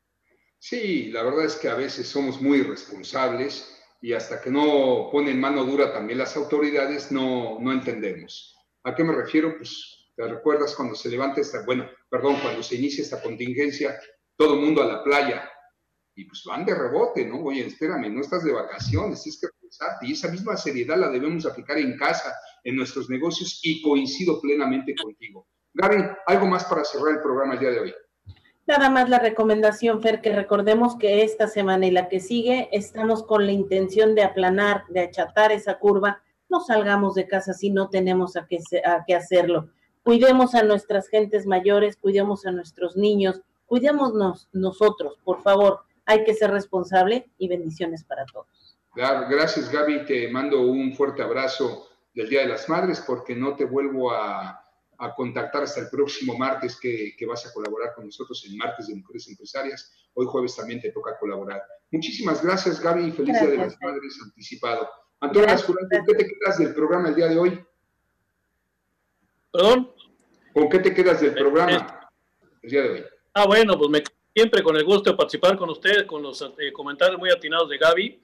Sí, la verdad es que a veces somos muy irresponsables y hasta que no ponen mano dura también las autoridades no, no entendemos. ¿A qué me refiero? Pues ¿Te recuerdas cuando se levanta esta, bueno, perdón, cuando se inicia esta contingencia, todo el mundo a la playa? Y pues van de rebote, ¿no? Oye, espérame, no estás de vacaciones, es que pensarte. Y esa misma seriedad la debemos aplicar en casa, en nuestros negocios, y coincido plenamente contigo. Gaby, ¿algo más para cerrar el programa el día de hoy? Nada más la recomendación, Fer, que recordemos que esta semana y la que sigue estamos con la intención de aplanar, de achatar esa curva. No salgamos de casa si no tenemos a a qué hacerlo cuidemos a nuestras gentes mayores, cuidemos a nuestros niños, cuidémonos nosotros, por favor. Hay que ser responsable y bendiciones para todos. Gracias, Gaby. Te mando un fuerte abrazo del Día de las Madres porque no te vuelvo a, contactar hasta el próximo martes que, vas a colaborar con nosotros en Martes de Mujeres Empresarias. Hoy jueves también te toca colaborar. Muchísimas gracias, Gaby, y feliz Día de las Madres anticipado. Antonio ¿qué te quedas del programa el día de hoy? ¿Perdón? ¿Con qué te quedas del programa el día de hoy? Ah, bueno, pues me, siempre con el gusto de participar con ustedes, con los eh, comentarios muy atinados de Gaby.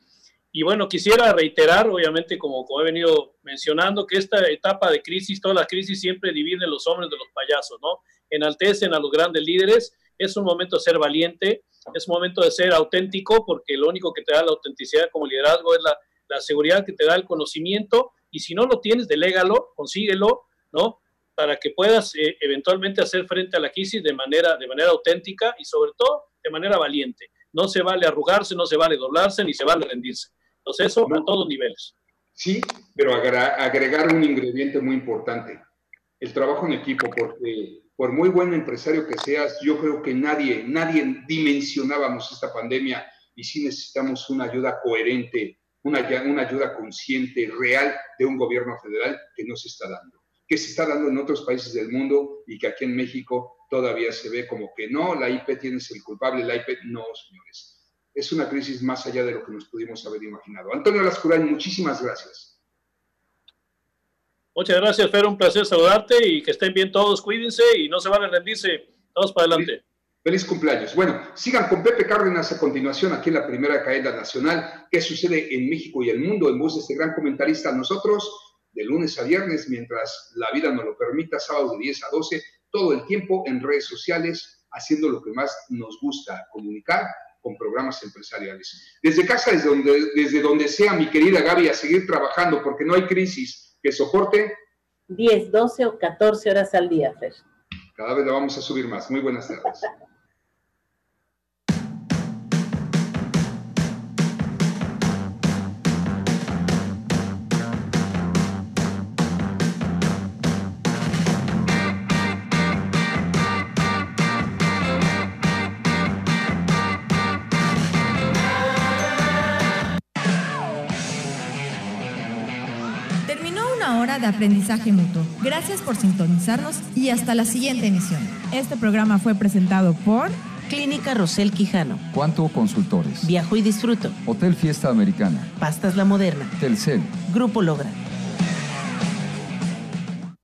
Y bueno, quisiera reiterar, obviamente, como, como he venido mencionando, que esta etapa de crisis, todas las crisis siempre dividen los hombres de los payasos, ¿no? Enaltecen a los grandes líderes. Es un momento de ser valiente. es momento de ser auténtico porque lo único que te da la autenticidad como liderazgo es la, la seguridad que te da el conocimiento y si no lo tienes, delégalo, consíguelo, ¿no? Para que puedas eh, eventualmente hacer frente a la crisis de manera, de manera auténtica y sobre todo de manera valiente. No se vale arrugarse, no se vale doblarse, ni se vale rendirse. Entonces eso a todos niveles. Sí, pero agregar un ingrediente muy importante, el trabajo en equipo, porque por muy buen empresario que seas, yo creo que nadie, nadie dimensionábamos esta pandemia y sí necesitamos una ayuda coherente, una, una ayuda consciente, real de un gobierno federal que no se está dando, que se está dando en otros países del mundo y que aquí en México todavía se ve como que no, la IP tiene el culpable, la IP no, señores es una crisis más allá de lo que nos pudimos haber imaginado. Antonio Lascurain, muchísimas gracias. Muchas gracias, Fer, un placer saludarte y que estén bien todos, cuídense y no se van a rendirse, todos para adelante. Feliz, cumpleaños. Bueno, sigan con Pepe Cárdenas a continuación aquí en la primera cadena nacional. ¿Qué sucede en México y el mundo? En voz de este gran comentarista, nosotros, de lunes a viernes, mientras la vida nos lo permita, sábado de 10 a 12, todo el tiempo en redes sociales, haciendo lo que más nos gusta, comunicar con programas empresariales. Desde casa, desde donde, desde donde sea, mi querida Gaby, a seguir trabajando, porque no hay crisis que soporte. 10, 12 o 14 horas al día, Fer. Cada vez la vamos a subir más. Muy buenas tardes. [laughs] de aprendizaje mutuo. Gracias por sintonizarnos y hasta la siguiente emisión. Este programa fue presentado por Clínica Rosel Quijano, Cuanto Consultores, Viajo y Disfruto, Hotel Fiesta Americana, Pastas La Moderna, Telcel, Grupo Logra.